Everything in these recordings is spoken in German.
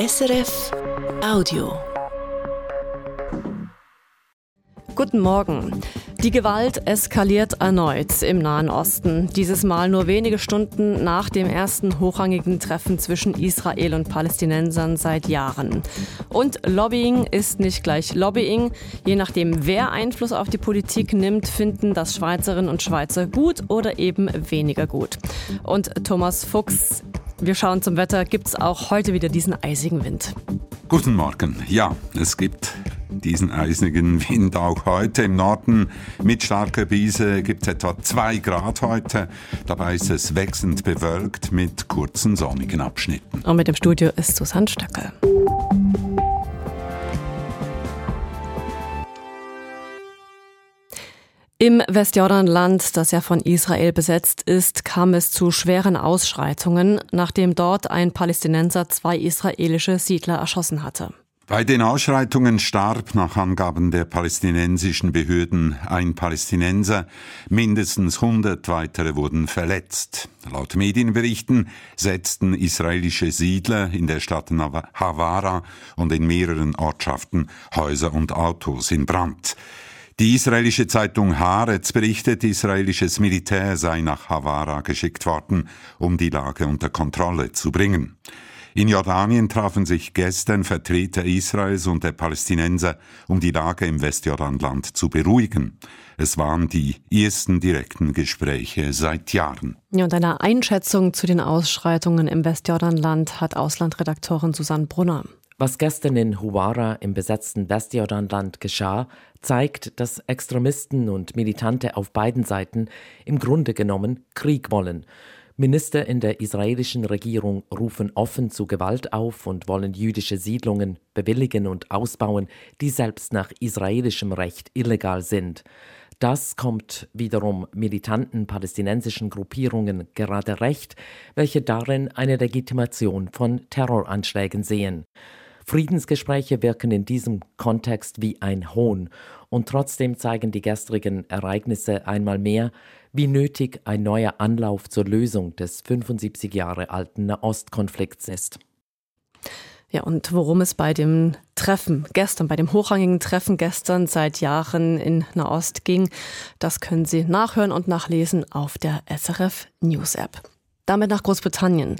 SRF Audio. Guten Morgen. Die Gewalt eskaliert erneut im Nahen Osten. Dieses Mal nur wenige Stunden nach dem ersten hochrangigen Treffen zwischen Israel und Palästinensern seit Jahren. Und Lobbying ist nicht gleich Lobbying. Je nachdem, wer Einfluss auf die Politik nimmt, finden das Schweizerinnen und Schweizer gut oder eben weniger gut. Und Thomas Fuchs, wir schauen zum Wetter, gibt es auch heute wieder diesen eisigen Wind. Guten Morgen. Ja, es gibt diesen eisigen Wind auch heute. Im Norden mit starker Brise gibt es etwa 2 Grad heute. Dabei ist es wechselnd bewölkt mit kurzen sonnigen Abschnitten. Und mit dem Studio ist Susanne Stöckel. Im Westjordanland, das ja von Israel besetzt ist, kam es zu schweren Ausschreitungen, nachdem dort ein Palästinenser zwei israelische Siedler erschossen hatte. Bei den Ausschreitungen starb nach Angaben der palästinensischen Behörden ein Palästinenser, mindestens 100 weitere wurden verletzt. Laut Medienberichten setzten israelische Siedler in der Stadt Havara und in mehreren Ortschaften Häuser und Autos in Brand. Die israelische Zeitung Haaretz berichtet, israelisches Militär sei nach Havara geschickt worden, um die Lage unter Kontrolle zu bringen. In Jordanien trafen sich gestern Vertreter Israels und der Palästinenser, um die Lage im Westjordanland zu beruhigen. Es waren die ersten direkten Gespräche seit Jahren. Ja, und eine Einschätzung zu den Ausschreitungen im Westjordanland hat Auslandredaktorin Susanne Brunner. Was gestern in Huwara im besetzten Westjordanland geschah, zeigt, dass Extremisten und Militante auf beiden Seiten im Grunde genommen Krieg wollen. Minister in der israelischen Regierung rufen offen zu Gewalt auf und wollen jüdische Siedlungen bewilligen und ausbauen, die selbst nach israelischem Recht illegal sind. Das kommt wiederum militanten palästinensischen Gruppierungen gerade recht, welche darin eine Legitimation von Terroranschlägen sehen. Friedensgespräche wirken in diesem Kontext wie ein Hohn, und trotzdem zeigen die gestrigen Ereignisse einmal mehr, wie nötig ein neuer Anlauf zur Lösung des 75 Jahre alten Nahostkonflikts ist. Ja, und worum es bei dem Treffen gestern, bei dem hochrangigen Treffen gestern seit Jahren in Nahost ging, das können Sie nachhören und nachlesen auf der SRF News App. Damit nach Großbritannien.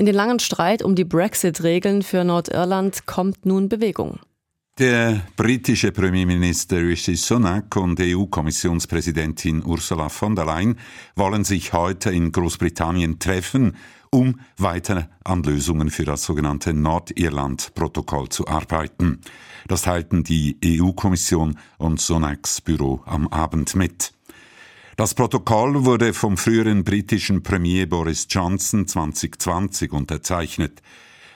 In den langen Streit um die Brexit-Regeln für Nordirland kommt nun Bewegung. Der britische Premierminister Rishi Sunak und EU-Kommissionspräsidentin Ursula von der Leyen wollen sich heute in Großbritannien treffen, um weiter an Lösungen für das sogenannte Nordirland-Protokoll zu arbeiten. Das teilten die EU-Kommission und Sunaks Büro am Abend mit. Das Protokoll wurde vom früheren britischen Premier Boris Johnson 2020 unterzeichnet.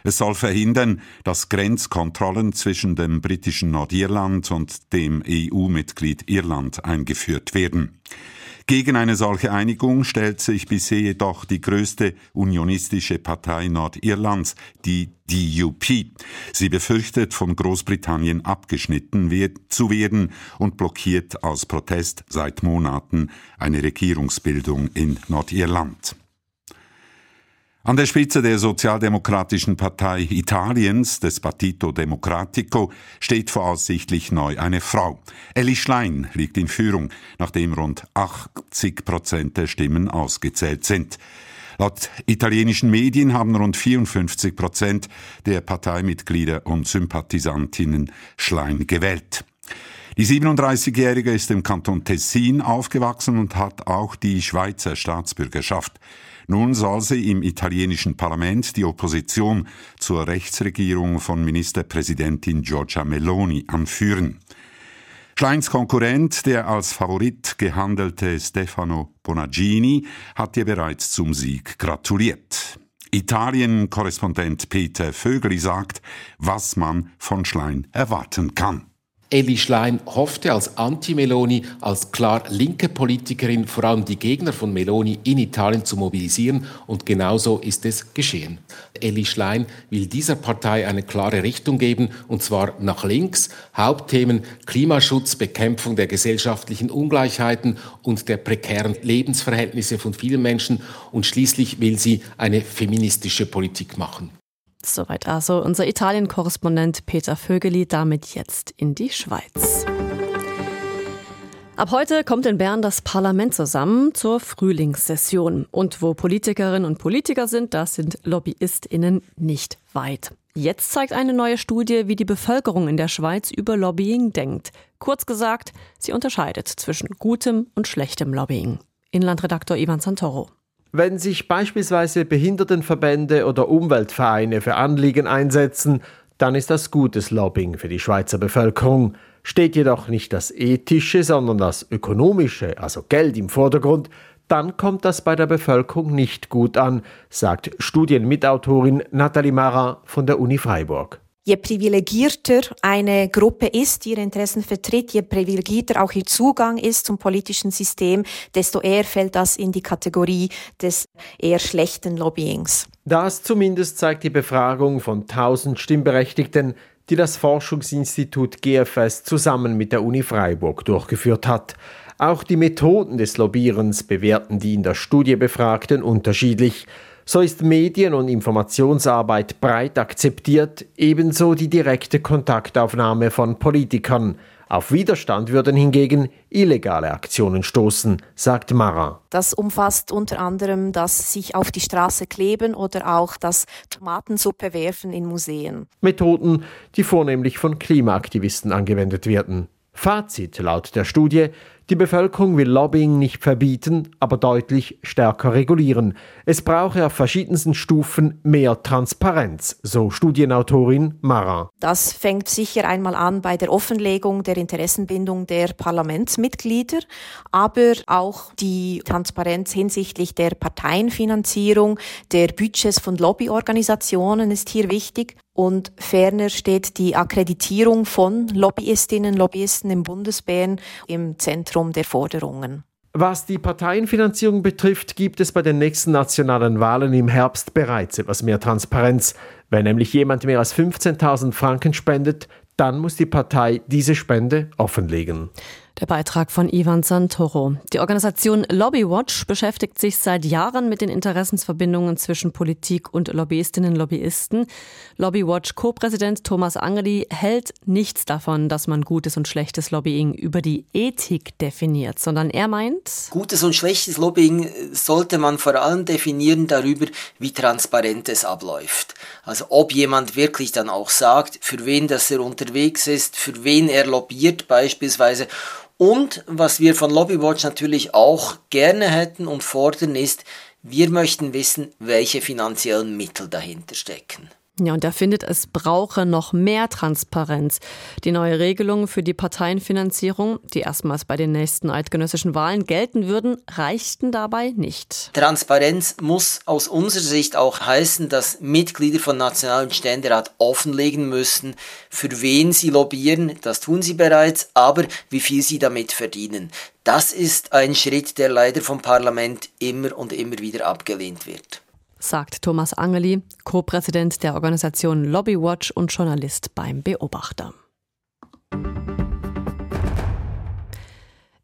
Es soll verhindern, dass Grenzkontrollen zwischen dem britischen Nordirland und dem EU-Mitglied Irland eingeführt werden. Gegen eine solche Einigung stellt sich bisher jedoch die größte unionistische Partei Nordirlands, die DUP. Sie befürchtet, von Großbritannien abgeschnitten zu werden und blockiert aus Protest seit Monaten eine Regierungsbildung in Nordirland. An der Spitze der Sozialdemokratischen Partei Italiens, des Partito Democratico, steht voraussichtlich neu eine Frau. Elli Schlein liegt in Führung, nachdem rund 80 Prozent der Stimmen ausgezählt sind. Laut italienischen Medien haben rund 54 Prozent der Parteimitglieder und Sympathisantinnen Schlein gewählt. Die 37-Jährige ist im Kanton Tessin aufgewachsen und hat auch die Schweizer Staatsbürgerschaft. Nun soll sie im italienischen Parlament die Opposition zur Rechtsregierung von Ministerpräsidentin Giorgia Meloni anführen. Schleins Konkurrent, der als Favorit gehandelte Stefano Bonaggini, hat ihr bereits zum Sieg gratuliert. Italien-Korrespondent Peter Vögeli sagt, was man von Schlein erwarten kann. Elli Schlein hoffte als Anti-Meloni, als klar linke Politikerin vor allem die Gegner von Meloni in Italien zu mobilisieren und genauso ist es geschehen. Elli Schlein will dieser Partei eine klare Richtung geben und zwar nach links. Hauptthemen Klimaschutz, Bekämpfung der gesellschaftlichen Ungleichheiten und der prekären Lebensverhältnisse von vielen Menschen und schließlich will sie eine feministische Politik machen. Soweit also unser Italien-Korrespondent Peter Vögeli, damit jetzt in die Schweiz. Ab heute kommt in Bern das Parlament zusammen zur Frühlingssession. Und wo Politikerinnen und Politiker sind, da sind LobbyistInnen nicht weit. Jetzt zeigt eine neue Studie, wie die Bevölkerung in der Schweiz über Lobbying denkt. Kurz gesagt, sie unterscheidet zwischen gutem und schlechtem Lobbying. Inlandredaktor Ivan Santoro. Wenn sich beispielsweise Behindertenverbände oder Umweltvereine für Anliegen einsetzen, dann ist das gutes Lobbying für die Schweizer Bevölkerung. Steht jedoch nicht das Ethische, sondern das Ökonomische, also Geld im Vordergrund, dann kommt das bei der Bevölkerung nicht gut an, sagt Studienmitautorin Nathalie Mara von der Uni Freiburg. Je privilegierter eine Gruppe ist, die ihre Interessen vertritt, je privilegierter auch ihr Zugang ist zum politischen System, desto eher fällt das in die Kategorie des eher schlechten Lobbyings. Das zumindest zeigt die Befragung von 1000 Stimmberechtigten, die das Forschungsinstitut GFS zusammen mit der Uni Freiburg durchgeführt hat. Auch die Methoden des Lobbierens bewerten die in der Studie Befragten unterschiedlich. So ist Medien- und Informationsarbeit breit akzeptiert, ebenso die direkte Kontaktaufnahme von Politikern. Auf Widerstand würden hingegen illegale Aktionen stoßen, sagt Mara. Das umfasst unter anderem das sich auf die Straße kleben oder auch das Tomatensuppe werfen in Museen. Methoden, die vornehmlich von Klimaaktivisten angewendet werden. Fazit laut der Studie, die Bevölkerung will Lobbying nicht verbieten, aber deutlich stärker regulieren. Es brauche auf verschiedensten Stufen mehr Transparenz, so Studienautorin Mara. Das fängt sicher einmal an bei der Offenlegung der Interessenbindung der Parlamentsmitglieder, aber auch die Transparenz hinsichtlich der Parteienfinanzierung, der Budgets von Lobbyorganisationen ist hier wichtig. Und ferner steht die Akkreditierung von Lobbyistinnen und Lobbyisten im Bundesbären im Zentrum der Forderungen. Was die Parteienfinanzierung betrifft, gibt es bei den nächsten nationalen Wahlen im Herbst bereits etwas mehr Transparenz. Wenn nämlich jemand mehr als 15.000 Franken spendet, dann muss die Partei diese Spende offenlegen. Der Beitrag von Ivan Santoro. Die Organisation Lobbywatch beschäftigt sich seit Jahren mit den Interessensverbindungen zwischen Politik und Lobbyistinnen und Lobbyisten. Lobbywatch Co-Präsident Thomas Angeli hält nichts davon, dass man gutes und schlechtes Lobbying über die Ethik definiert, sondern er meint, gutes und schlechtes Lobbying sollte man vor allem definieren darüber, wie transparent es abläuft. Also ob jemand wirklich dann auch sagt, für wen das er unterwegs ist, für wen er lobbyiert beispielsweise und was wir von Lobbywatch natürlich auch gerne hätten und fordern ist, wir möchten wissen, welche finanziellen Mittel dahinter stecken. Ja, und er findet, es brauche noch mehr Transparenz. Die neue Regelung für die Parteienfinanzierung, die erstmals bei den nächsten eidgenössischen Wahlen gelten würden, reichten dabei nicht. Transparenz muss aus unserer Sicht auch heißen, dass Mitglieder von nationalen Ständerat offenlegen müssen, für wen sie lobbyieren, das tun sie bereits, aber wie viel sie damit verdienen. Das ist ein Schritt, der leider vom Parlament immer und immer wieder abgelehnt wird sagt Thomas Angeli, Co-Präsident der Organisation Lobbywatch und Journalist beim Beobachter.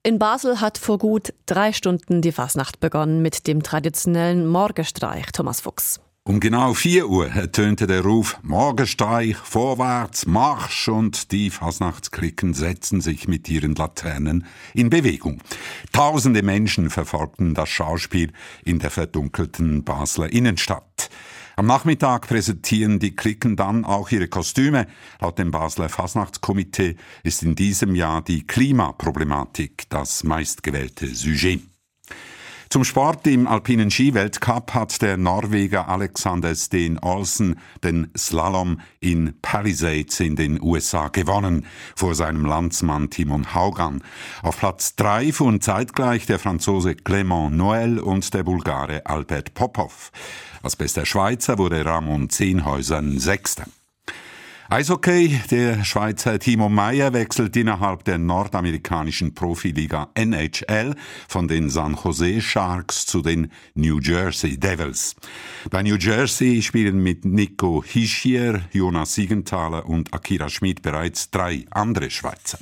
In Basel hat vor gut drei Stunden die Fasnacht begonnen mit dem traditionellen Morgenstreich Thomas Fuchs. Um genau 4 Uhr ertönte der Ruf Morgenstreich, vorwärts, Marsch und die Fasnachtsklicken setzten sich mit ihren Laternen in Bewegung. Tausende Menschen verfolgten das Schauspiel in der verdunkelten Basler Innenstadt. Am Nachmittag präsentieren die Klicken dann auch ihre Kostüme. Laut dem Basler Fasnachtskomitee ist in diesem Jahr die Klimaproblematik das meistgewählte Sujet. Zum Sport im alpinen Skiweltcup hat der Norweger Alexander Steen Olsen den Slalom in Palisades in den USA gewonnen, vor seinem Landsmann Timon Haugan. Auf Platz drei fuhren zeitgleich der Franzose Clément Noël und der Bulgare Albert Popov. Als bester Schweizer wurde Ramon Zehnhäusern Sechster. Eishockey, der Schweizer Timo Meyer wechselt innerhalb der nordamerikanischen Profiliga NHL von den San Jose Sharks zu den New Jersey Devils. Bei New Jersey spielen mit Nico Hischier, Jonas Siegenthaler und Akira Schmidt bereits drei andere Schweizer.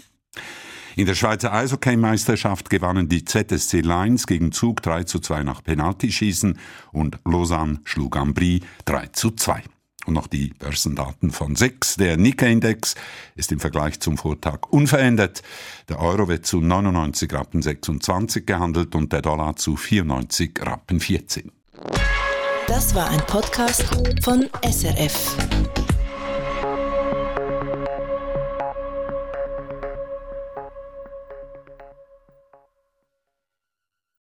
In der Schweizer Eishockeymeisterschaft gewannen die ZSC Lions gegen Zug 3 zu 2 nach Penaltyschießen und Lausanne schlug Ambry 3 zu 2. Und noch die Börsendaten von SEX. Der Nikkei-Index ist im Vergleich zum Vortag unverändert. Der Euro wird zu 99 Rappen 26 gehandelt und der Dollar zu 94 Rappen 14. Das war ein Podcast von SRF.